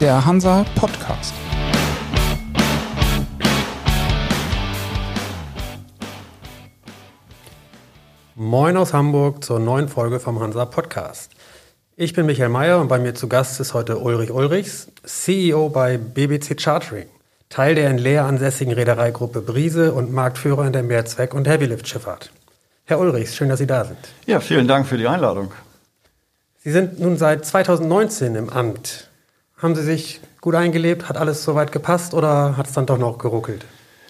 der Hansa Podcast. Moin aus Hamburg zur neuen Folge vom Hansa Podcast. Ich bin Michael Mayer und bei mir zu Gast ist heute Ulrich Ulrichs, CEO bei BBC Chartering, Teil der in Leer ansässigen Reedereigruppe Brise und Marktführer in der Mehrzweck- und Heavylift-Schifffahrt. Herr Ulrichs, schön, dass Sie da sind. Ja, vielen Dank für die Einladung. Sie sind nun seit 2019 im Amt. Haben Sie sich gut eingelebt? Hat alles soweit gepasst oder hat es dann doch noch geruckelt?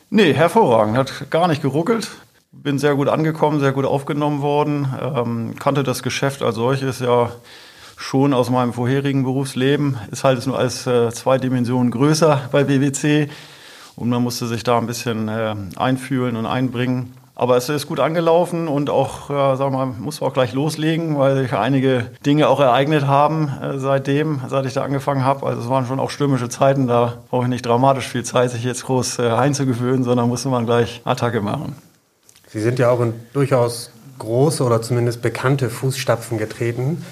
Nee, hervorragend. Hat gar nicht geruckelt. Bin sehr gut angekommen, sehr gut aufgenommen worden. Ähm, kannte das Geschäft als solches ja schon aus meinem vorherigen Berufsleben. Ist halt nur als äh, zwei Dimensionen größer bei BBC. Und man musste sich da ein bisschen äh, einfühlen und einbringen. Aber es ist gut angelaufen und auch, ja, sag mal, muss auch gleich loslegen, weil sich einige Dinge auch ereignet haben äh, seitdem, seit ich da angefangen habe. Also es waren schon auch stürmische Zeiten, da brauche ich nicht dramatisch viel Zeit, sich jetzt groß äh, einzugewöhnen, sondern musste man gleich Attacke machen. Sie sind ja auch in durchaus große oder zumindest bekannte Fußstapfen getreten,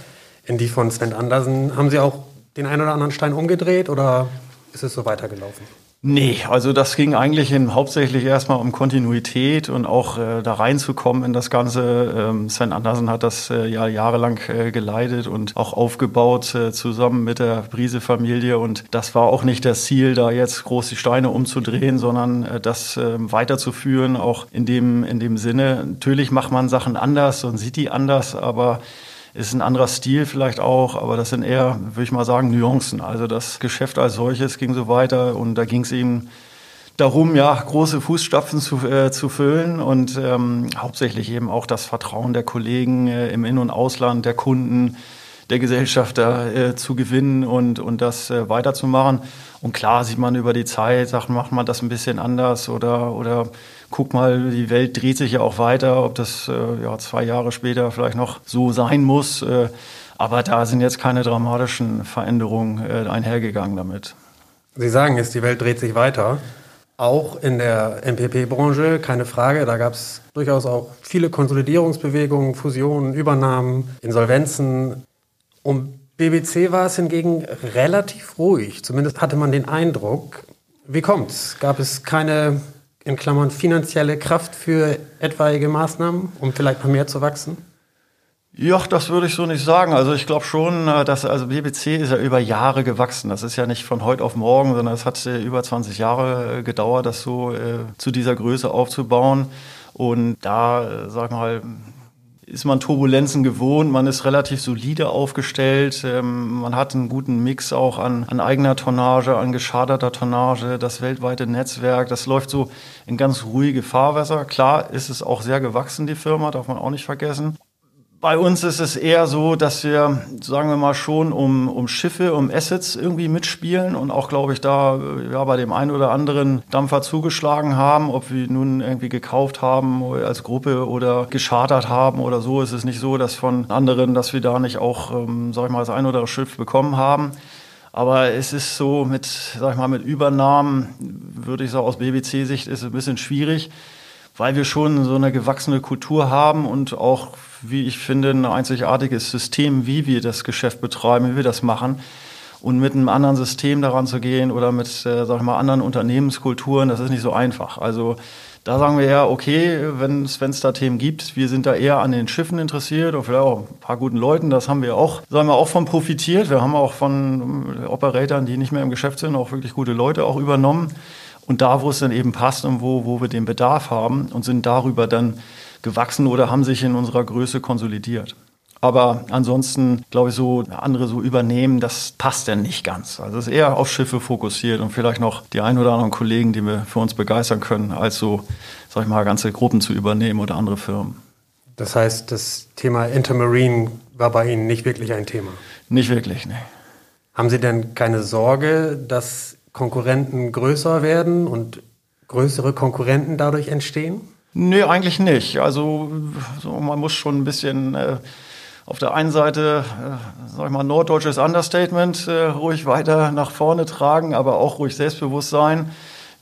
in die von Sven Andersen. Haben Sie auch den einen oder anderen Stein umgedreht oder ist es so weitergelaufen? Nee, also das ging eigentlich in, hauptsächlich erstmal um Kontinuität und auch äh, da reinzukommen in das Ganze. Ähm, Sven Andersen hat das äh, ja jahrelang äh, geleitet und auch aufgebaut äh, zusammen mit der Brise-Familie. Und das war auch nicht das Ziel, da jetzt groß die Steine umzudrehen, sondern äh, das ähm, weiterzuführen, auch in dem, in dem Sinne. Natürlich macht man Sachen anders und sieht die anders, aber ist ein anderer Stil vielleicht auch, aber das sind eher, würde ich mal sagen, Nuancen. Also das Geschäft als solches ging so weiter und da ging es eben darum, ja, große Fußstapfen zu, äh, zu füllen und ähm, hauptsächlich eben auch das Vertrauen der Kollegen äh, im In- und Ausland, der Kunden, der Gesellschafter äh, zu gewinnen und, und das äh, weiterzumachen. Und klar sieht man über die Zeit, sagt, macht man das ein bisschen anders oder, oder guck mal, die Welt dreht sich ja auch weiter, ob das äh, ja, zwei Jahre später vielleicht noch so sein muss. Äh, aber da sind jetzt keine dramatischen Veränderungen äh, einhergegangen damit. Sie sagen es, die Welt dreht sich weiter. Auch in der MPP-Branche, keine Frage. Da gab es durchaus auch viele Konsolidierungsbewegungen, Fusionen, Übernahmen, Insolvenzen. Um BBC war es hingegen relativ ruhig. Zumindest hatte man den Eindruck. Wie kommt's? Gab es keine in Klammern finanzielle Kraft für etwaige Maßnahmen, um vielleicht noch mehr zu wachsen? Ja, das würde ich so nicht sagen. Also ich glaube schon, äh, dass also BBC ist ja über Jahre gewachsen. Das ist ja nicht von heute auf morgen, sondern es hat äh, über 20 Jahre äh, gedauert, das so äh, zu dieser Größe aufzubauen. Und da, sag mal, ist man Turbulenzen gewohnt, man ist relativ solide aufgestellt, ähm, man hat einen guten Mix auch an, an eigener Tonnage, an geschaderter Tonnage, das weltweite Netzwerk, das läuft so in ganz ruhige Fahrwässer. Klar ist es auch sehr gewachsen, die Firma, darf man auch nicht vergessen. Bei uns ist es eher so, dass wir, sagen wir mal, schon um, um Schiffe, um Assets irgendwie mitspielen und auch, glaube ich, da ja, bei dem einen oder anderen Dampfer zugeschlagen haben. Ob wir nun irgendwie gekauft haben als Gruppe oder geschartert haben oder so, ist es nicht so, dass von anderen, dass wir da nicht auch, ähm, sag ich mal, das ein oder andere Schiff bekommen haben. Aber es ist so mit, sag ich mal, mit Übernahmen, würde ich sagen, aus BBC-Sicht ist es ein bisschen schwierig, weil wir schon so eine gewachsene Kultur haben und auch wie ich finde, ein einzigartiges System, wie wir das Geschäft betreiben, wie wir das machen. Und mit einem anderen System daran zu gehen oder mit, äh, sag ich mal, anderen Unternehmenskulturen, das ist nicht so einfach. Also da sagen wir ja, okay, wenn es da Themen gibt, wir sind da eher an den Schiffen interessiert und vielleicht auch ein paar guten Leuten, das haben wir auch, sagen wir auch von profitiert. Wir haben auch von Operatoren, die nicht mehr im Geschäft sind, auch wirklich gute Leute auch übernommen. Und da, wo es dann eben passt und wo, wo wir den Bedarf haben und sind darüber dann gewachsen oder haben sich in unserer Größe konsolidiert. Aber ansonsten, glaube ich, so andere so übernehmen, das passt denn nicht ganz. Also es ist eher auf Schiffe fokussiert und vielleicht noch die ein oder anderen Kollegen, die wir für uns begeistern können, als so, sag ich mal, ganze Gruppen zu übernehmen oder andere Firmen. Das heißt, das Thema Intermarine war bei Ihnen nicht wirklich ein Thema? Nicht wirklich, nee. Haben Sie denn keine Sorge, dass Konkurrenten größer werden und größere Konkurrenten dadurch entstehen? Nee, eigentlich nicht. Also so, man muss schon ein bisschen äh, auf der einen Seite, äh, sag ich mal, norddeutsches Understatement äh, ruhig weiter nach vorne tragen, aber auch ruhig selbstbewusst sein.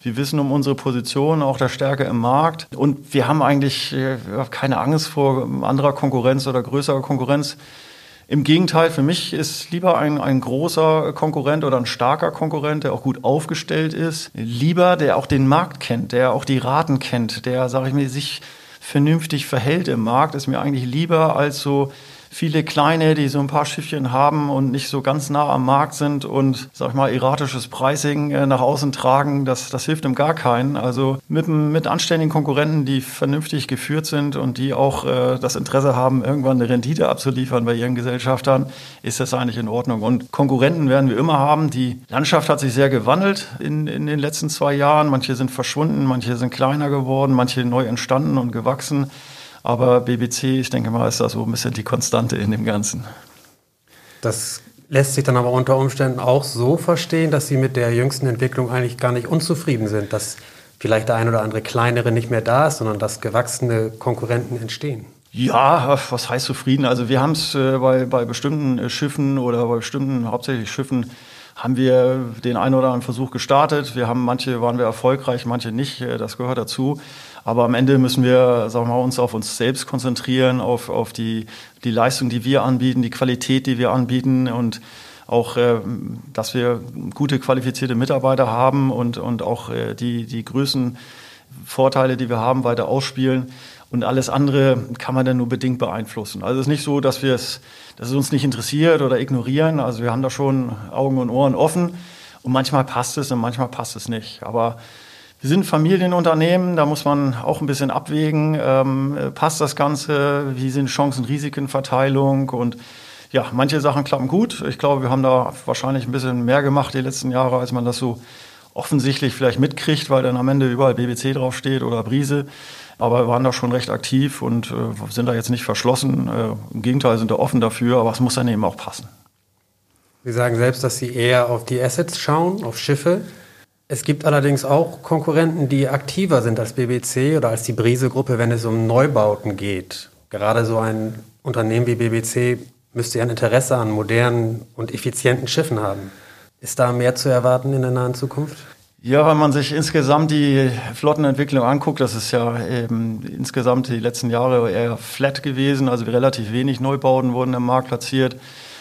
Wir wissen um unsere Position, auch der Stärke im Markt. Und wir haben eigentlich äh, keine Angst vor anderer Konkurrenz oder größerer Konkurrenz. Im Gegenteil, für mich ist lieber ein, ein großer Konkurrent oder ein starker Konkurrent, der auch gut aufgestellt ist, lieber der auch den Markt kennt, der auch die Raten kennt, der, sage ich mir, sich vernünftig verhält im Markt, ist mir eigentlich lieber als so viele kleine, die so ein paar Schiffchen haben und nicht so ganz nah am Markt sind und, sag ich mal, erratisches Pricing äh, nach außen tragen, das, das hilft ihm gar keinen. Also mit, mit anständigen Konkurrenten, die vernünftig geführt sind und die auch äh, das Interesse haben, irgendwann eine Rendite abzuliefern bei ihren Gesellschaftern, ist das eigentlich in Ordnung. Und Konkurrenten werden wir immer haben. Die Landschaft hat sich sehr gewandelt in, in den letzten zwei Jahren. Manche sind verschwunden, manche sind kleiner geworden, manche neu entstanden und gewachsen. Aber BBC, ich denke mal, ist da so ein bisschen die Konstante in dem Ganzen. Das lässt sich dann aber unter Umständen auch so verstehen, dass Sie mit der jüngsten Entwicklung eigentlich gar nicht unzufrieden sind, dass vielleicht der ein oder andere kleinere nicht mehr da ist, sondern dass gewachsene Konkurrenten entstehen. Ja, was heißt zufrieden? Also wir haben es äh, bei, bei bestimmten äh, Schiffen oder bei bestimmten hauptsächlich Schiffen haben wir den einen oder anderen Versuch gestartet. Wir haben manche waren wir erfolgreich, manche nicht. Äh, das gehört dazu. Aber am Ende müssen wir, sagen wir mal, uns auf uns selbst konzentrieren, auf, auf die, die Leistung, die wir anbieten, die Qualität, die wir anbieten und auch, äh, dass wir gute qualifizierte Mitarbeiter haben und, und auch äh, die, die Größen Vorteile, die wir haben, weiter ausspielen. Und alles andere kann man dann nur bedingt beeinflussen. Also es ist nicht so, dass wir es, dass es uns nicht interessiert oder ignorieren. Also wir haben da schon Augen und Ohren offen. Und manchmal passt es und manchmal passt es nicht. Aber wir sind Familienunternehmen, da muss man auch ein bisschen abwägen, ähm, passt das Ganze, wie sind Chancen-Risikenverteilung und ja, manche Sachen klappen gut. Ich glaube, wir haben da wahrscheinlich ein bisschen mehr gemacht die letzten Jahre, als man das so offensichtlich vielleicht mitkriegt, weil dann am Ende überall BBC draufsteht oder Brise. Aber wir waren da schon recht aktiv und äh, sind da jetzt nicht verschlossen. Äh, Im Gegenteil sind da offen dafür, aber es muss dann eben auch passen. Sie sagen selbst, dass Sie eher auf die Assets schauen, auf Schiffe. Es gibt allerdings auch Konkurrenten, die aktiver sind als BBC oder als die Brise-Gruppe, wenn es um Neubauten geht. Gerade so ein Unternehmen wie BBC müsste ja ein Interesse an modernen und effizienten Schiffen haben. Ist da mehr zu erwarten in der nahen Zukunft? Ja, wenn man sich insgesamt die Flottenentwicklung anguckt, das ist ja eben insgesamt die letzten Jahre eher flat gewesen, also relativ wenig Neubauten wurden im Markt platziert.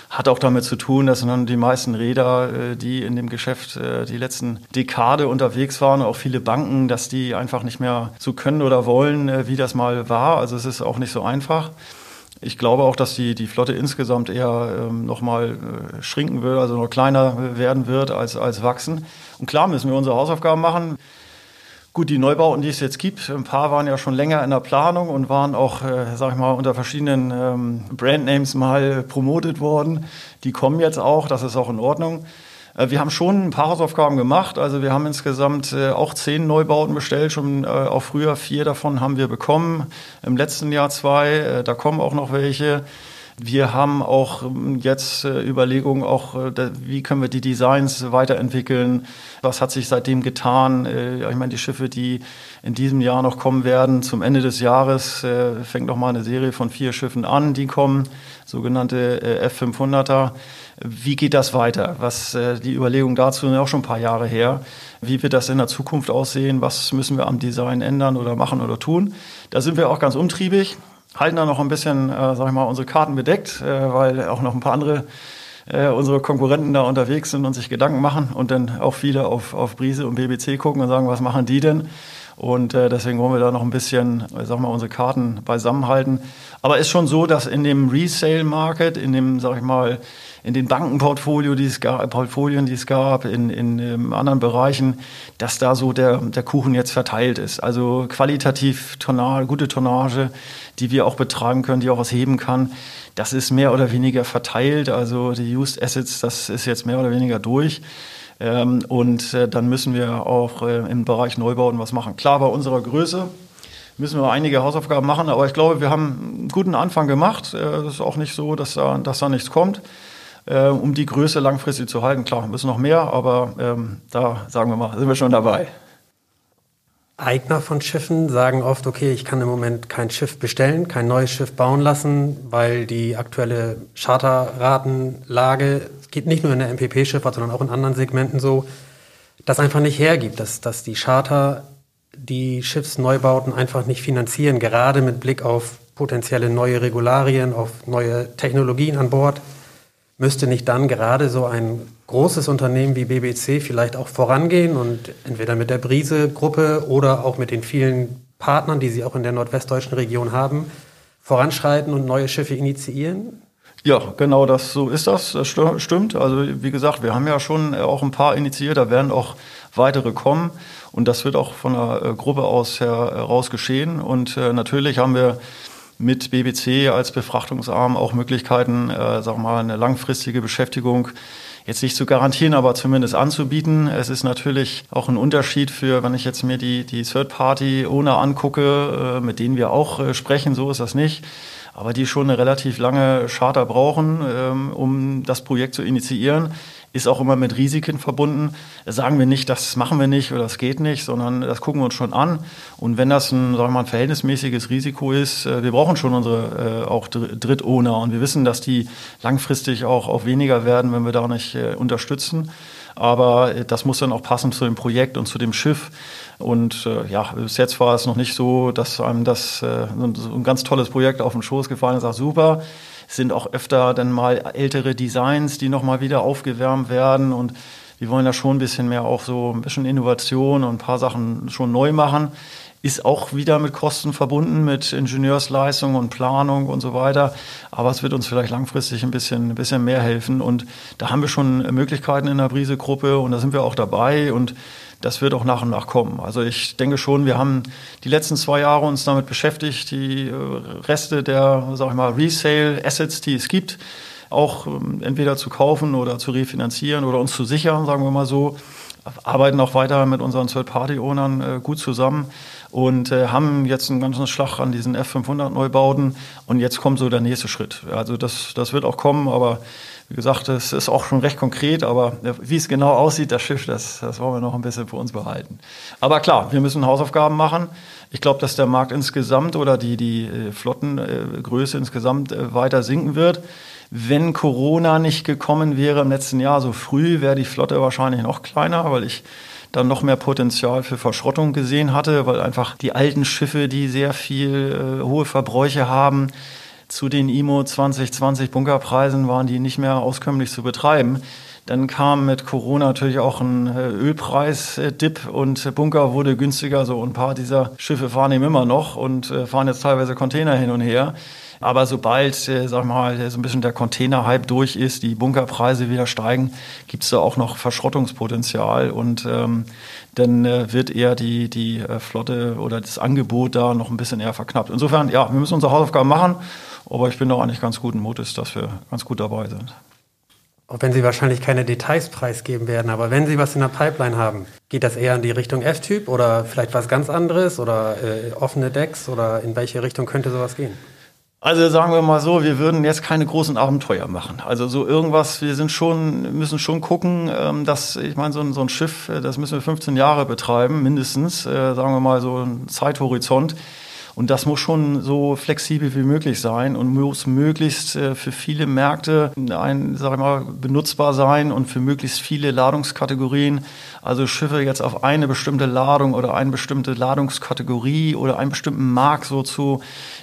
Hat auch damit zu tun, dass nun die meisten Räder, äh, die in dem Geschäft äh, die letzten Dekade unterwegs waren, auch viele Banken, dass die einfach nicht mehr so können oder wollen, äh, wie das mal war. Also es ist auch nicht so einfach. Ich glaube auch, dass die, die Flotte insgesamt eher ähm, nochmal äh, schrinken wird, also noch kleiner werden wird als, als wachsen. Und klar müssen wir unsere Hausaufgaben machen. Gut, die Neubauten, die es jetzt gibt, ein paar waren ja schon länger in der Planung und waren auch, äh, sag ich mal, unter verschiedenen ähm, Brandnames mal promotet worden. Die kommen jetzt auch, das ist auch in Ordnung. Äh, wir haben schon ein paar Hausaufgaben gemacht. Also wir haben insgesamt äh, auch zehn Neubauten bestellt, schon äh, auch früher vier davon haben wir bekommen. Im letzten Jahr zwei, äh, da kommen auch noch welche. Wir haben auch ähm, jetzt äh, Überlegungen, auch äh, wie können wir die Designs weiterentwickeln. Was hat sich seitdem getan? Äh, ich meine, die Schiffe, die in diesem Jahr noch kommen werden, zum Ende des Jahres fängt noch mal eine Serie von vier Schiffen an, die kommen, sogenannte F500er. Wie geht das weiter? Was die Überlegung dazu sind auch schon ein paar Jahre her. Wie wird das in der Zukunft aussehen? Was müssen wir am Design ändern oder machen oder tun? Da sind wir auch ganz umtriebig halten da noch ein bisschen, äh, sag ich mal, unsere Karten bedeckt, äh, weil auch noch ein paar andere äh, unsere Konkurrenten da unterwegs sind und sich Gedanken machen und dann auch viele auf, auf Brise und BBC gucken und sagen, was machen die denn? Und äh, deswegen wollen wir da noch ein bisschen, äh, sag mal, unsere Karten beisammenhalten. Aber ist schon so, dass in dem Resale-Market, in dem, sag ich mal, in den Bankenportfolio, die es gab, Portfolien, die es gab, in, in ähm, anderen Bereichen, dass da so der, der Kuchen jetzt verteilt ist. Also qualitativ Tonnage, gute Tonnage, die wir auch betreiben können, die auch was heben kann. Das ist mehr oder weniger verteilt. Also die Used Assets, das ist jetzt mehr oder weniger durch. Ähm, und äh, dann müssen wir auch äh, im Bereich Neubauten was machen. Klar, bei unserer Größe müssen wir einige Hausaufgaben machen, aber ich glaube, wir haben einen guten Anfang gemacht. Es äh, ist auch nicht so, dass da, dass da nichts kommt äh, um die Größe langfristig zu halten. Klar, müssen noch mehr, aber ähm, da sagen wir mal, sind wir schon dabei. Eigner von Schiffen sagen oft, okay, ich kann im Moment kein Schiff bestellen, kein neues Schiff bauen lassen, weil die aktuelle Charterratenlage, es geht nicht nur in der MPP-Schifffahrt, sondern auch in anderen Segmenten so, das einfach nicht hergibt, dass, dass die Charter die Schiffsneubauten einfach nicht finanzieren, gerade mit Blick auf potenzielle neue Regularien, auf neue Technologien an Bord. Müsste nicht dann gerade so ein großes Unternehmen wie BBC vielleicht auch vorangehen und entweder mit der Brise-Gruppe oder auch mit den vielen Partnern, die sie auch in der nordwestdeutschen Region haben, voranschreiten und neue Schiffe initiieren? Ja, genau das, so ist das. Das stimmt. Also wie gesagt, wir haben ja schon äh, auch ein paar initiiert, da werden auch weitere kommen. Und das wird auch von der äh, Gruppe aus heraus geschehen. Und äh, natürlich haben wir mit BBC als Befrachtungsarm auch Möglichkeiten, äh, sag mal, eine langfristige Beschäftigung jetzt nicht zu garantieren, aber zumindest anzubieten. Es ist natürlich auch ein Unterschied für, wenn ich jetzt mir die, die Third-Party-Owner angucke, äh, mit denen wir auch äh, sprechen, so ist das nicht aber die schon eine relativ lange Charter brauchen, ähm, um das Projekt zu initiieren ist auch immer mit Risiken verbunden. Sagen wir nicht, das machen wir nicht oder das geht nicht, sondern das gucken wir uns schon an. Und wenn das ein, sagen wir mal, ein verhältnismäßiges Risiko ist, äh, wir brauchen schon unsere äh, auch Drittowner und wir wissen, dass die langfristig auch, auch weniger werden, wenn wir da nicht äh, unterstützen. Aber das muss dann auch passen zu dem Projekt und zu dem Schiff. Und äh, ja, bis jetzt war es noch nicht so, dass einem das äh, so ein ganz tolles Projekt auf den Schoß gefallen ist, sagt super sind auch öfter dann mal ältere Designs, die nochmal wieder aufgewärmt werden und wir wollen da schon ein bisschen mehr auch so ein bisschen Innovation und ein paar Sachen schon neu machen. Ist auch wieder mit Kosten verbunden, mit Ingenieursleistung und Planung und so weiter. Aber es wird uns vielleicht langfristig ein bisschen, ein bisschen mehr helfen. Und da haben wir schon Möglichkeiten in der Brise-Gruppe und da sind wir auch dabei. Und das wird auch nach und nach kommen. Also ich denke schon, wir haben die letzten zwei Jahre uns damit beschäftigt, die äh, Reste der, sag ich mal, Resale-Assets, die es gibt, auch ähm, entweder zu kaufen oder zu refinanzieren oder uns zu sichern, sagen wir mal so. Arbeiten auch weiter mit unseren Third-Party-Ownern äh, gut zusammen und äh, haben jetzt einen ganzen Schlag an diesen F500-Neubauten und jetzt kommt so der nächste Schritt. Also das, das wird auch kommen, aber wie gesagt, es ist auch schon recht konkret, aber wie es genau aussieht, das Schiff, das, das wollen wir noch ein bisschen für uns behalten. Aber klar, wir müssen Hausaufgaben machen. Ich glaube, dass der Markt insgesamt oder die, die äh, Flottengröße insgesamt äh, weiter sinken wird. Wenn Corona nicht gekommen wäre im letzten Jahr so früh, wäre die Flotte wahrscheinlich noch kleiner, weil ich dann noch mehr Potenzial für Verschrottung gesehen hatte, weil einfach die alten Schiffe, die sehr viel äh, hohe Verbräuche haben, zu den IMO 2020 Bunkerpreisen waren die nicht mehr auskömmlich zu betreiben. Dann kam mit Corona natürlich auch ein äh, Ölpreis-Dip und Bunker wurde günstiger. So ein paar dieser Schiffe fahren eben immer noch und äh, fahren jetzt teilweise Container hin und her. Aber sobald, äh, sag mal, so ein bisschen der Container-Hype durch ist, die Bunkerpreise wieder steigen, gibt es da auch noch Verschrottungspotenzial und ähm, dann äh, wird eher die, die Flotte oder das Angebot da noch ein bisschen eher verknappt. Insofern, ja, wir müssen unsere Hausaufgaben machen aber ich bin doch eigentlich ganz guten Mutes, dass wir ganz gut dabei sind. Auch wenn Sie wahrscheinlich keine Details preisgeben werden, aber wenn Sie was in der Pipeline haben, geht das eher in die Richtung F-Typ oder vielleicht was ganz anderes oder äh, offene Decks oder in welche Richtung könnte sowas gehen? Also sagen wir mal so, wir würden jetzt keine großen Abenteuer machen. Also so irgendwas, wir sind schon, müssen schon gucken, ähm, dass, ich meine, so ein, so ein Schiff, äh, das müssen wir 15 Jahre betreiben, mindestens, äh, sagen wir mal so ein Zeithorizont. Und das muss schon so flexibel wie möglich sein und muss möglichst äh, für viele Märkte ein, sag ich mal, benutzbar sein und für möglichst viele Ladungskategorien. Also Schiffe jetzt auf eine bestimmte Ladung oder eine bestimmte Ladungskategorie oder einen bestimmten Markt so zu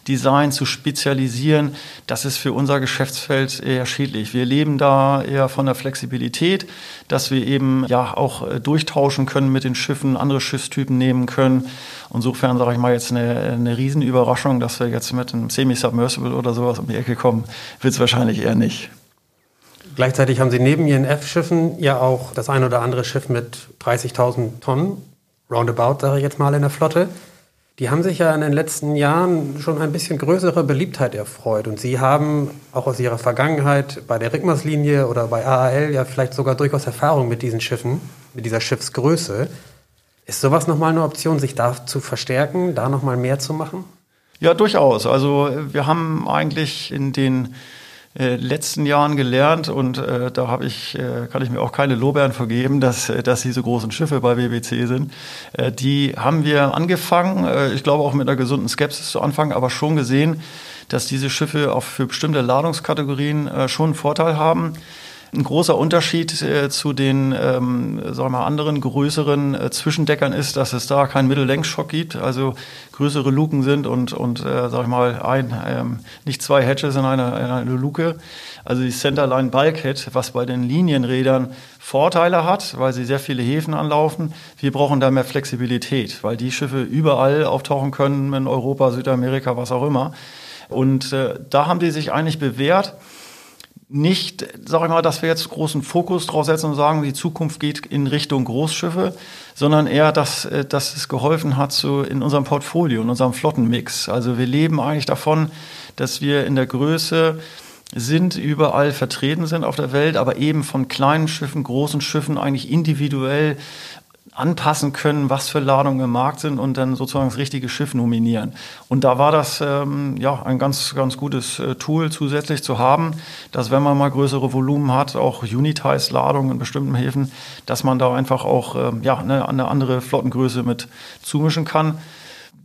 designen, zu spezialisieren, das ist für unser Geschäftsfeld eher schädlich. Wir leben da eher von der Flexibilität, dass wir eben ja auch äh, durchtauschen können mit den Schiffen, andere Schiffstypen nehmen können. Insofern sage ich mal jetzt eine, eine Riesenüberraschung, dass wir jetzt mit einem Semi-Submersible oder sowas um die Ecke kommen, wird es wahrscheinlich eher nicht. Gleichzeitig haben Sie neben Ihren F-Schiffen ja auch das ein oder andere Schiff mit 30.000 Tonnen, roundabout sage ich jetzt mal in der Flotte. Die haben sich ja in den letzten Jahren schon ein bisschen größere Beliebtheit erfreut. Und Sie haben auch aus Ihrer Vergangenheit bei der Rickmers-Linie oder bei AAL ja vielleicht sogar durchaus Erfahrung mit diesen Schiffen, mit dieser Schiffsgröße. Ist sowas nochmal eine Option, sich da zu verstärken, da nochmal mehr zu machen? Ja, durchaus. Also wir haben eigentlich in den äh, letzten Jahren gelernt und äh, da habe ich, äh, kann ich mir auch keine Lobären vergeben, dass, äh, dass diese großen Schiffe bei BBC sind. Äh, die haben wir angefangen, äh, ich glaube auch mit einer gesunden Skepsis zu anfangen, aber schon gesehen, dass diese Schiffe auch für bestimmte Ladungskategorien äh, schon einen Vorteil haben. Ein großer Unterschied äh, zu den ähm, sagen wir mal, anderen größeren äh, Zwischendeckern ist, dass es da keinen Mittellängsschock gibt, also größere Luken sind und, und äh, sag ich mal, ein, ähm, nicht zwei Hedges in einer, in einer Luke. Also die Centerline Bulkhead, was bei den Linienrädern Vorteile hat, weil sie sehr viele Häfen anlaufen. Wir brauchen da mehr Flexibilität, weil die Schiffe überall auftauchen können, in Europa, Südamerika, was auch immer. Und äh, da haben die sich eigentlich bewährt. Nicht, sage ich mal, dass wir jetzt großen Fokus drauf setzen und sagen, die Zukunft geht in Richtung Großschiffe, sondern eher, dass, äh, dass es geholfen hat so in unserem Portfolio, in unserem Flottenmix. Also wir leben eigentlich davon, dass wir in der Größe sind, überall vertreten sind auf der Welt, aber eben von kleinen Schiffen, großen Schiffen eigentlich individuell anpassen können, was für Ladungen im Markt sind und dann sozusagen das richtige Schiff nominieren. Und da war das ähm, ja ein ganz, ganz gutes äh, Tool zusätzlich zu haben, dass wenn man mal größere Volumen hat, auch Unitize-Ladungen in bestimmten Häfen, dass man da einfach auch ähm, ja, eine, eine andere Flottengröße mit zumischen kann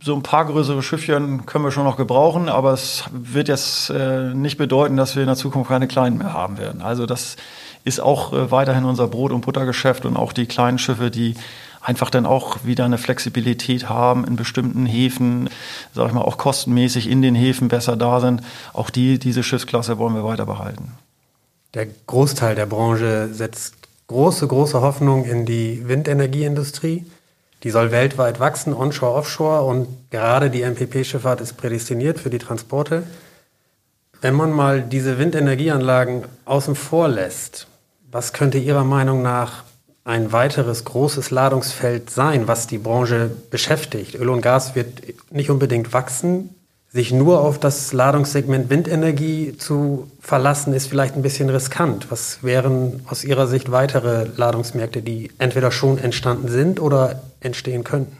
so ein paar größere Schiffchen können wir schon noch gebrauchen, aber es wird jetzt äh, nicht bedeuten, dass wir in der Zukunft keine kleinen mehr haben werden. Also das ist auch äh, weiterhin unser Brot- und Buttergeschäft und auch die kleinen Schiffe, die einfach dann auch wieder eine Flexibilität haben in bestimmten Häfen, sag ich mal, auch kostenmäßig in den Häfen besser da sind. Auch die, diese Schiffsklasse wollen wir weiter behalten. Der Großteil der Branche setzt große, große Hoffnung in die Windenergieindustrie. Die soll weltweit wachsen, onshore, offshore und gerade die MPP-Schifffahrt ist prädestiniert für die Transporte. Wenn man mal diese Windenergieanlagen außen vor lässt, was könnte Ihrer Meinung nach ein weiteres großes Ladungsfeld sein, was die Branche beschäftigt? Öl und Gas wird nicht unbedingt wachsen. Sich nur auf das Ladungssegment Windenergie zu verlassen, ist vielleicht ein bisschen riskant. Was wären aus Ihrer Sicht weitere Ladungsmärkte, die entweder schon entstanden sind oder entstehen könnten?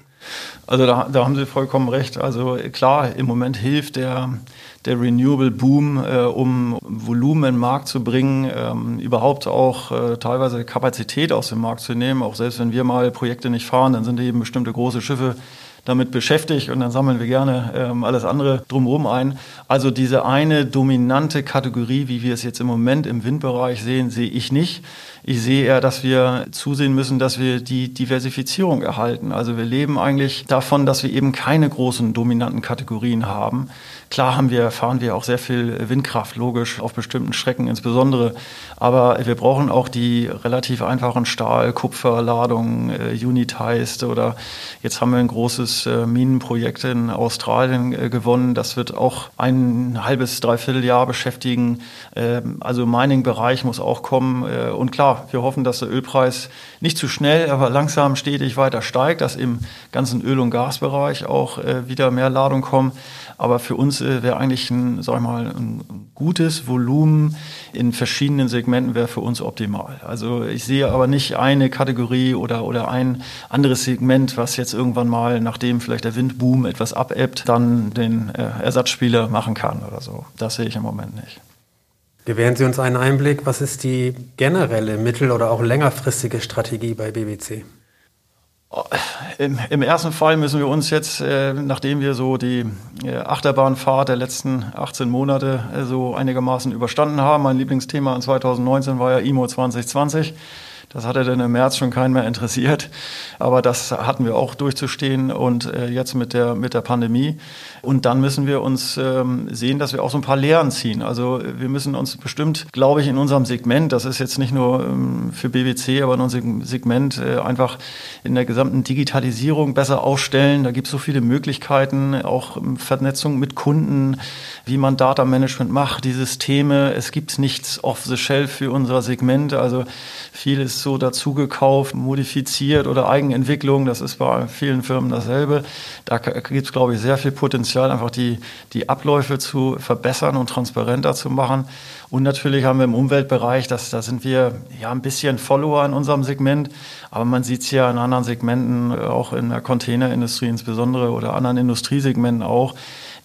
Also da, da haben Sie vollkommen recht. Also klar, im Moment hilft der, der Renewable Boom, äh, um Volumen in den Markt zu bringen, ähm, überhaupt auch äh, teilweise Kapazität aus dem Markt zu nehmen. Auch selbst wenn wir mal Projekte nicht fahren, dann sind eben bestimmte große Schiffe damit beschäftigt und dann sammeln wir gerne ähm, alles andere drumherum ein. Also diese eine dominante Kategorie, wie wir es jetzt im Moment im Windbereich sehen, sehe ich nicht. Ich sehe eher, dass wir zusehen müssen, dass wir die Diversifizierung erhalten. Also wir leben eigentlich davon, dass wir eben keine großen dominanten Kategorien haben. Klar haben wir, fahren wir auch sehr viel Windkraft, logisch, auf bestimmten Strecken insbesondere. Aber wir brauchen auch die relativ einfachen Stahl-, Kupferladungen, äh, Unitized oder jetzt haben wir ein großes äh, Minenprojekt in Australien äh, gewonnen. Das wird auch ein halbes, dreiviertel Jahr beschäftigen. Äh, also Mining-Bereich muss auch kommen. Äh, und klar, wir hoffen, dass der Ölpreis nicht zu schnell, aber langsam stetig weiter steigt, dass im ganzen Öl- und Gasbereich auch äh, wieder mehr Ladung kommen. Aber für uns äh, wäre eigentlich ein, sag ich mal, ein gutes Volumen in verschiedenen Segmenten wäre für uns optimal. Also ich sehe aber nicht eine Kategorie oder, oder ein anderes Segment, was jetzt irgendwann mal, nachdem vielleicht der Windboom etwas abebbt, dann den äh, Ersatzspieler machen kann oder so. Das sehe ich im Moment nicht. Gewähren Sie uns einen Einblick, was ist die generelle mittel- oder auch längerfristige Strategie bei BBC? Im, Im, ersten Fall müssen wir uns jetzt, äh, nachdem wir so die äh, Achterbahnfahrt der letzten 18 Monate äh, so einigermaßen überstanden haben, mein Lieblingsthema in 2019 war ja IMO 2020. Das hatte dann im März schon keinen mehr interessiert. Aber das hatten wir auch durchzustehen und äh, jetzt mit der, mit der Pandemie. Und dann müssen wir uns ähm, sehen, dass wir auch so ein paar Lehren ziehen. Also wir müssen uns bestimmt, glaube ich, in unserem Segment, das ist jetzt nicht nur ähm, für BBC, aber in unserem Segment äh, einfach in der gesamten Digitalisierung besser aufstellen. Da gibt es so viele Möglichkeiten, auch ähm, Vernetzung mit Kunden, wie man Data Management macht, die Systeme. Es gibt nichts off the shelf für unser Segment. Also vieles so dazugekauft, modifiziert oder Eigenentwicklung. Das ist bei vielen Firmen dasselbe. Da gibt es, glaube ich, sehr viel Potenzial, einfach die, die Abläufe zu verbessern und transparenter zu machen. Und natürlich haben wir im Umweltbereich, das, da sind wir ja ein bisschen Follower in unserem Segment, aber man sieht es ja in anderen Segmenten, auch in der Containerindustrie insbesondere oder anderen Industriesegmenten auch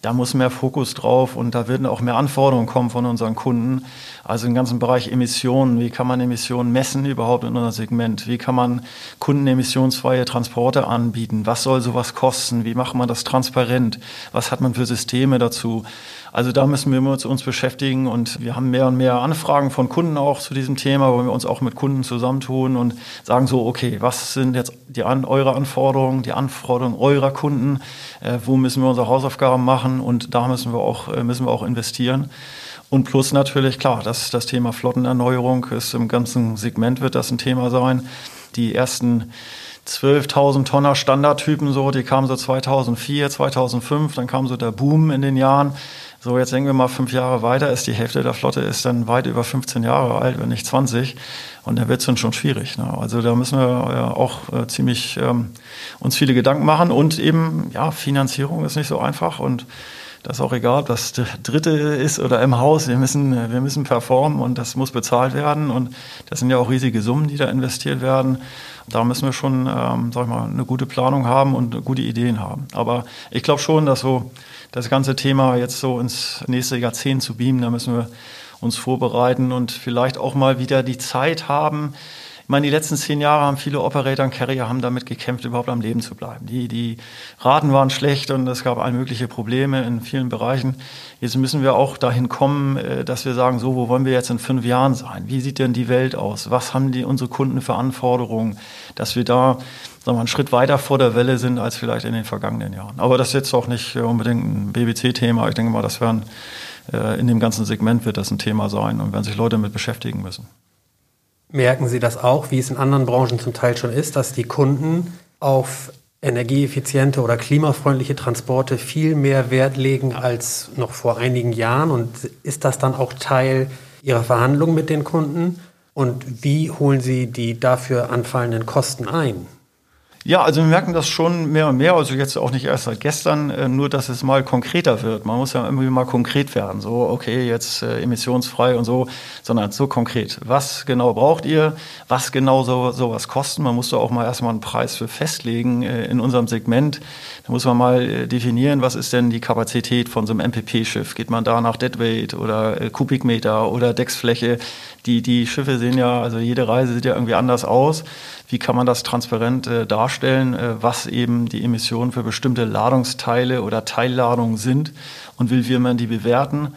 da muss mehr Fokus drauf und da werden auch mehr Anforderungen kommen von unseren Kunden. Also im ganzen Bereich Emissionen, wie kann man Emissionen messen überhaupt in unserem Segment? Wie kann man Kunden emissionsfreie Transporte anbieten? Was soll sowas kosten? Wie macht man das transparent? Was hat man für Systeme dazu? Also da müssen wir uns, uns beschäftigen und wir haben mehr und mehr Anfragen von Kunden auch zu diesem Thema, wo wir uns auch mit Kunden zusammentun und sagen so, okay, was sind jetzt die an, eure Anforderungen, die Anforderungen eurer Kunden, äh, wo müssen wir unsere Hausaufgaben machen und da müssen wir auch, äh, müssen wir auch investieren. Und plus natürlich, klar, das, das Thema Flottenerneuerung ist im ganzen Segment wird das ein Thema sein. Die ersten 12.000 Tonner Standardtypen so, die kamen so 2004, 2005, dann kam so der Boom in den Jahren. So, jetzt denken wir mal fünf Jahre weiter, ist die Hälfte der Flotte ist dann weit über 15 Jahre alt, wenn nicht 20. Und da wird es dann schon schwierig. Ne? Also da müssen wir ja auch äh, ziemlich ähm, uns viele Gedanken machen. Und eben, ja, Finanzierung ist nicht so einfach und das ist auch egal, ob das dritte ist oder im Haus. Wir müssen, wir müssen performen und das muss bezahlt werden. Und das sind ja auch riesige Summen, die da investiert werden. Da müssen wir schon, ähm, sag ich mal, eine gute Planung haben und gute Ideen haben. Aber ich glaube schon, dass so das ganze Thema jetzt so ins nächste Jahrzehnt zu beamen, da müssen wir uns vorbereiten und vielleicht auch mal wieder die Zeit haben, ich meine, die letzten zehn Jahre haben viele Operator und Carrier haben damit gekämpft, überhaupt am Leben zu bleiben. Die, die Raten waren schlecht und es gab all mögliche Probleme in vielen Bereichen. Jetzt müssen wir auch dahin kommen, äh, dass wir sagen, so, wo wollen wir jetzt in fünf Jahren sein? Wie sieht denn die Welt aus? Was haben die, unsere Kunden für Anforderungen? Dass wir da sagen wir, einen Schritt weiter vor der Welle sind als vielleicht in den vergangenen Jahren. Aber das ist jetzt auch nicht äh, unbedingt ein BBC-Thema. Ich denke mal, das werden äh, in dem ganzen Segment wird das ein Thema sein und werden sich Leute damit beschäftigen müssen. Merken Sie das auch, wie es in anderen Branchen zum Teil schon ist, dass die Kunden auf energieeffiziente oder klimafreundliche Transporte viel mehr Wert legen als noch vor einigen Jahren? Und ist das dann auch Teil Ihrer Verhandlungen mit den Kunden? Und wie holen Sie die dafür anfallenden Kosten ein? Ja, also wir merken das schon mehr und mehr, also jetzt auch nicht erst seit gestern, äh, nur dass es mal konkreter wird. Man muss ja irgendwie mal konkret werden, so okay, jetzt äh, emissionsfrei und so, sondern so konkret. Was genau braucht ihr? Was genau so sowas kosten? Man muss da auch mal erstmal einen Preis für festlegen äh, in unserem Segment. Da muss man mal äh, definieren, was ist denn die Kapazität von so einem MPP-Schiff? Geht man da nach Deadweight oder äh, Kubikmeter oder Decksfläche? Die, die Schiffe sehen ja, also jede Reise sieht ja irgendwie anders aus. Wie kann man das transparent äh, darstellen, äh, was eben die Emissionen für bestimmte Ladungsteile oder Teilladungen sind und wie will man die bewerten?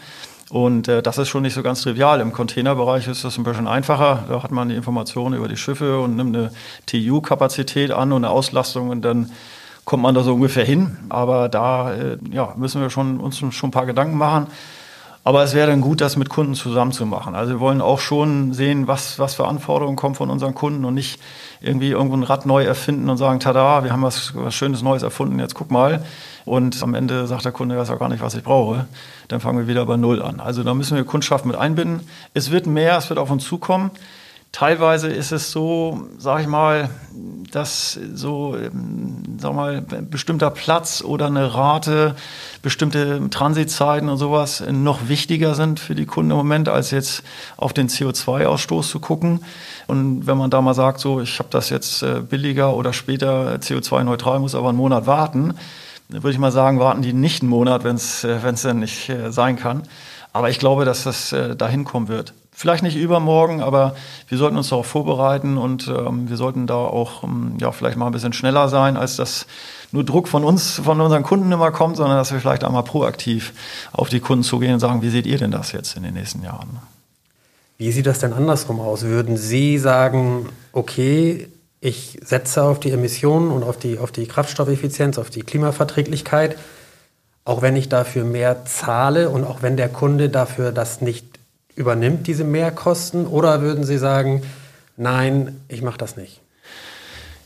Und äh, das ist schon nicht so ganz trivial. Im Containerbereich ist das ein bisschen einfacher. Da hat man die Informationen über die Schiffe und nimmt eine TU-Kapazität an und eine Auslastung und dann kommt man da so ungefähr hin. Aber da äh, ja, müssen wir schon, uns schon ein paar Gedanken machen. Aber es wäre dann gut, das mit Kunden zusammen zu machen. Also wir wollen auch schon sehen, was, was für Anforderungen kommen von unseren Kunden und nicht irgendwie irgendwo ein Rad neu erfinden und sagen, tada, wir haben was, was Schönes Neues erfunden, jetzt guck mal. Und am Ende sagt der Kunde, weiß auch gar nicht, was ich brauche. Dann fangen wir wieder bei Null an. Also da müssen wir Kundschaft mit einbinden. Es wird mehr, es wird auf uns zukommen. Teilweise ist es so, sag ich mal, dass so, ähm, sag mal, bestimmter Platz oder eine Rate, bestimmte Transitzeiten und sowas noch wichtiger sind für die Kunden im Moment, als jetzt auf den CO2-Ausstoß zu gucken. Und wenn man da mal sagt, so, ich habe das jetzt äh, billiger oder später CO2-neutral, muss aber einen Monat warten, dann würde ich mal sagen, warten die nicht einen Monat, wenn es äh, denn nicht äh, sein kann. Aber ich glaube, dass das dahin kommen wird. Vielleicht nicht übermorgen, aber wir sollten uns darauf vorbereiten und ähm, wir sollten da auch ähm, ja, vielleicht mal ein bisschen schneller sein, als dass nur Druck von uns, von unseren Kunden immer kommt, sondern dass wir vielleicht einmal proaktiv auf die Kunden zugehen und sagen, wie seht ihr denn das jetzt in den nächsten Jahren? Wie sieht das denn andersrum aus? Würden Sie sagen, okay, ich setze auf die Emissionen und auf die, auf die Kraftstoffeffizienz, auf die Klimaverträglichkeit, auch wenn ich dafür mehr zahle und auch wenn der Kunde dafür das nicht übernimmt, diese Mehrkosten? Oder würden Sie sagen, nein, ich mache das nicht?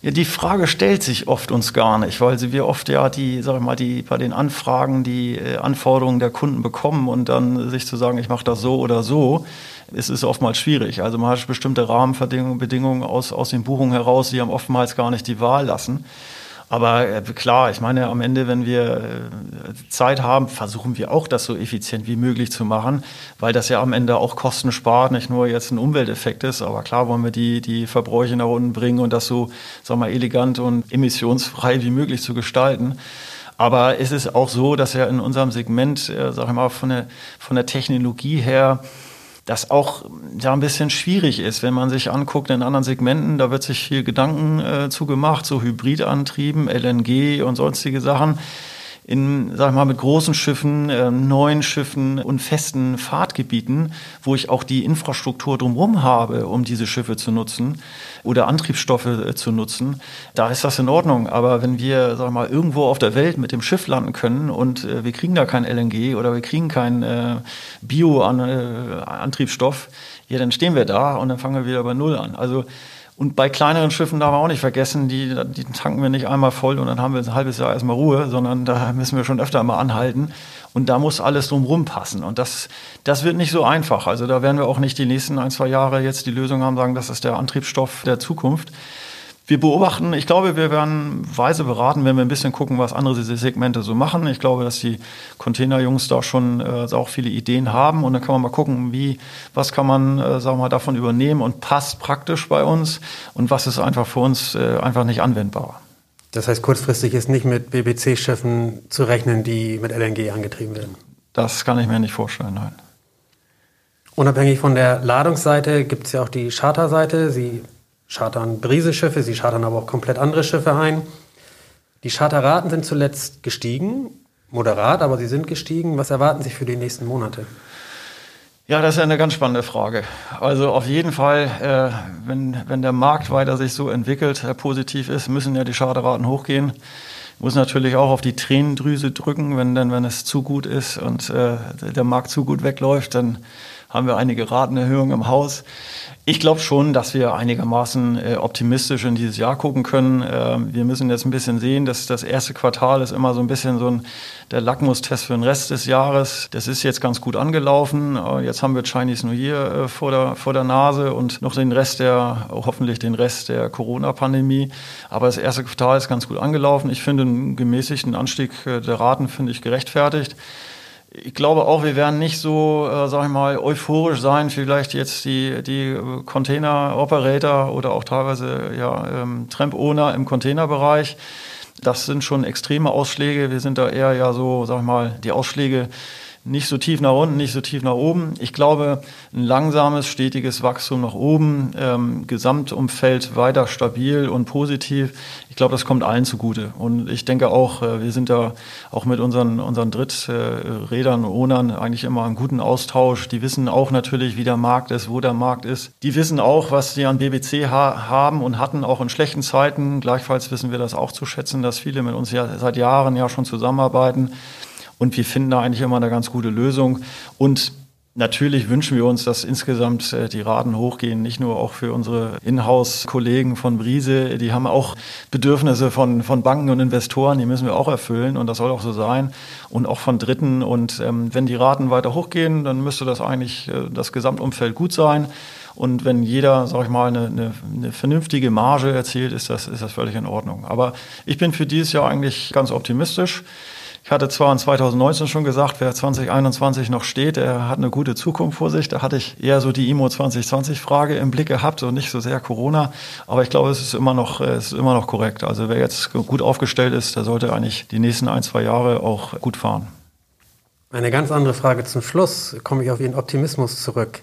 Ja, die Frage stellt sich oft uns gar nicht, weil wir oft ja die, sag ich mal, die bei den Anfragen die äh, Anforderungen der Kunden bekommen und dann sich zu sagen, ich mache das so oder so, ist es oftmals schwierig. Also man hat bestimmte Rahmenbedingungen aus, aus den Buchungen heraus, die haben oftmals gar nicht die Wahl lassen. Aber äh, klar, ich meine, am Ende, wenn wir äh, Zeit haben, versuchen wir auch, das so effizient wie möglich zu machen, weil das ja am Ende auch Kosten spart, nicht nur jetzt ein Umwelteffekt ist. Aber klar wollen wir die, die Verbräuche nach unten bringen und das so, wir mal, elegant und emissionsfrei wie möglich zu gestalten. Aber es ist auch so, dass ja in unserem Segment, äh, sag ich mal, von der, von der Technologie her, das auch ja ein bisschen schwierig ist, wenn man sich anguckt in anderen Segmenten, da wird sich viel Gedanken äh, zugemacht, so Hybridantrieben, LNG und sonstige Sachen. In, sag ich mal, mit großen Schiffen, äh, neuen Schiffen und festen Fahrtgebieten, wo ich auch die Infrastruktur drumherum habe, um diese Schiffe zu nutzen oder Antriebsstoffe äh, zu nutzen, da ist das in Ordnung. Aber wenn wir, sag ich mal, irgendwo auf der Welt mit dem Schiff landen können und äh, wir kriegen da kein LNG oder wir kriegen keinen äh, Bio-Antriebsstoff, ja, dann stehen wir da und dann fangen wir wieder bei Null an. Also und bei kleineren Schiffen darf man auch nicht vergessen, die, die tanken wir nicht einmal voll und dann haben wir ein halbes Jahr erstmal Ruhe, sondern da müssen wir schon öfter mal anhalten. Und da muss alles drumherum passen. Und das, das wird nicht so einfach. Also da werden wir auch nicht die nächsten ein, zwei Jahre jetzt die Lösung haben, sagen, das ist der Antriebsstoff der Zukunft wir beobachten, ich glaube, wir werden weise beraten, wenn wir ein bisschen gucken, was andere Segmente so machen. Ich glaube, dass die Containerjungs da schon äh, auch viele Ideen haben und dann kann man mal gucken, wie, was kann man, äh, sagen wir mal, davon übernehmen und passt praktisch bei uns und was ist einfach für uns äh, einfach nicht anwendbar. Das heißt, kurzfristig ist nicht mit BBC-Schiffen zu rechnen, die mit LNG angetrieben werden? Das kann ich mir nicht vorstellen, nein. Unabhängig von der Ladungsseite gibt es ja auch die Charterseite. Sie chartern Briseschiffe, sie chartern aber auch komplett andere Schiffe ein. Die Charterraten sind zuletzt gestiegen, moderat, aber sie sind gestiegen. Was erwarten Sie für die nächsten Monate? Ja, das ist eine ganz spannende Frage. Also auf jeden Fall, äh, wenn, wenn der Markt weiter sich so entwickelt, äh, positiv ist, müssen ja die Charterraten hochgehen. Muss natürlich auch auf die Tränendrüse drücken, wenn, denn, wenn es zu gut ist und äh, der Markt zu gut wegläuft, dann haben wir einige Ratenerhöhungen im Haus. Ich glaube schon, dass wir einigermaßen äh, optimistisch in dieses Jahr gucken können. Äh, wir müssen jetzt ein bisschen sehen, dass das erste Quartal ist immer so ein bisschen so ein, der Lackmustest für den Rest des Jahres. Das ist jetzt ganz gut angelaufen. Äh, jetzt haben wir Chinese New Year äh, vor, der, vor der Nase und noch den Rest der, hoffentlich den Rest der Corona-Pandemie. Aber das erste Quartal ist ganz gut angelaufen. Ich finde einen gemäßigten Anstieg äh, der Raten finde ich gerechtfertigt. Ich glaube auch, wir werden nicht so, äh, sag ich mal, euphorisch sein, vielleicht jetzt die, die Container-Operator oder auch teilweise ja, ähm, Tramp-Owner im Containerbereich. Das sind schon extreme Ausschläge. Wir sind da eher ja so, sag ich mal, die Ausschläge nicht so tief nach unten, nicht so tief nach oben. Ich glaube, ein langsames, stetiges Wachstum nach oben, ähm, Gesamtumfeld weiter stabil und positiv. Ich glaube, das kommt allen zugute. Und ich denke auch, äh, wir sind da auch mit unseren, unseren Dritträdern, Ownern eigentlich immer im guten Austausch. Die wissen auch natürlich, wie der Markt ist, wo der Markt ist. Die wissen auch, was sie an BBC ha haben und hatten, auch in schlechten Zeiten. Gleichfalls wissen wir das auch zu schätzen, dass viele mit uns ja seit Jahren ja schon zusammenarbeiten. Und wir finden da eigentlich immer eine ganz gute Lösung. Und Natürlich wünschen wir uns, dass insgesamt äh, die Raten hochgehen, nicht nur auch für unsere Inhouse-Kollegen von Brise. Die haben auch Bedürfnisse von, von Banken und Investoren, die müssen wir auch erfüllen und das soll auch so sein. Und auch von Dritten. Und ähm, wenn die Raten weiter hochgehen, dann müsste das eigentlich äh, das Gesamtumfeld gut sein. Und wenn jeder, sag ich mal, eine, eine, eine vernünftige Marge erzielt, ist das, ist das völlig in Ordnung. Aber ich bin für dieses Jahr eigentlich ganz optimistisch. Ich hatte zwar in 2019 schon gesagt, wer 2021 noch steht, der hat eine gute Zukunft vor sich. Da hatte ich eher so die IMO 2020-Frage im Blick gehabt und nicht so sehr Corona. Aber ich glaube, es ist immer noch, es ist immer noch korrekt. Also wer jetzt gut aufgestellt ist, der sollte eigentlich die nächsten ein, zwei Jahre auch gut fahren. Eine ganz andere Frage zum Schluss. Komme ich auf Ihren Optimismus zurück.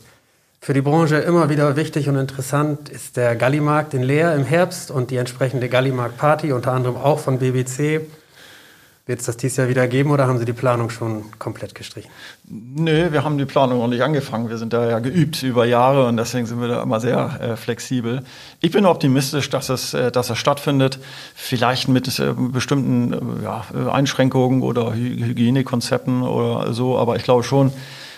Für die Branche immer wieder wichtig und interessant ist der Gallimarkt in Leer im Herbst und die entsprechende Gallimarkt-Party, unter anderem auch von BBC. Wird es das dieses Jahr wieder geben oder haben Sie die Planung schon komplett gestrichen? Nö, wir haben die Planung noch nicht angefangen. Wir sind da ja geübt über Jahre und deswegen sind wir da immer sehr äh, flexibel. Ich bin optimistisch, dass es, äh, dass es stattfindet. Vielleicht mit äh, bestimmten äh, ja, Einschränkungen oder Hy Hygienekonzepten oder so, aber ich glaube schon,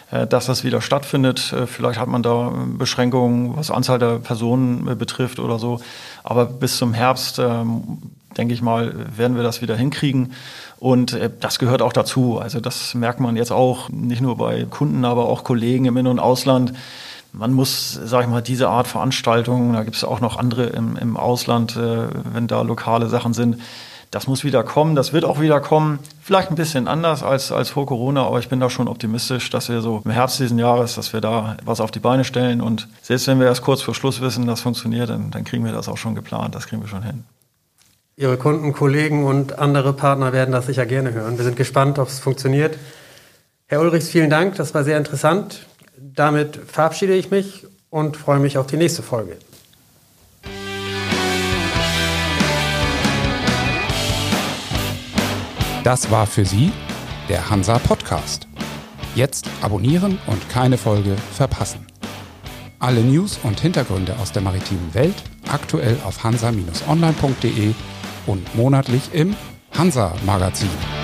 äh, dass das wieder stattfindet. Äh, vielleicht hat man da Beschränkungen, was Anzahl der Personen betrifft oder so. Aber bis zum Herbst, ähm, denke ich mal, werden wir das wieder hinkriegen. Und äh, das gehört auch dazu. Also das merkt man jetzt auch nicht nur bei Kunden, aber auch Kollegen im In- und Ausland. Man muss, sag ich mal, diese Art Veranstaltungen, da gibt es auch noch andere im, im Ausland, äh, wenn da lokale Sachen sind, das muss wieder kommen, das wird auch wieder kommen. Vielleicht ein bisschen anders als, als vor Corona, aber ich bin da schon optimistisch, dass wir so im Herbst diesen Jahres, dass wir da was auf die Beine stellen. Und selbst wenn wir erst kurz vor Schluss wissen, das funktioniert, dann, dann kriegen wir das auch schon geplant, das kriegen wir schon hin. Ihre Kunden, Kollegen und andere Partner werden das sicher gerne hören. Wir sind gespannt, ob es funktioniert. Herr Ulrichs, vielen Dank, das war sehr interessant. Damit verabschiede ich mich und freue mich auf die nächste Folge. Das war für Sie der Hansa Podcast. Jetzt abonnieren und keine Folge verpassen. Alle News und Hintergründe aus der maritimen Welt aktuell auf hansa-online.de und monatlich im Hansa Magazin.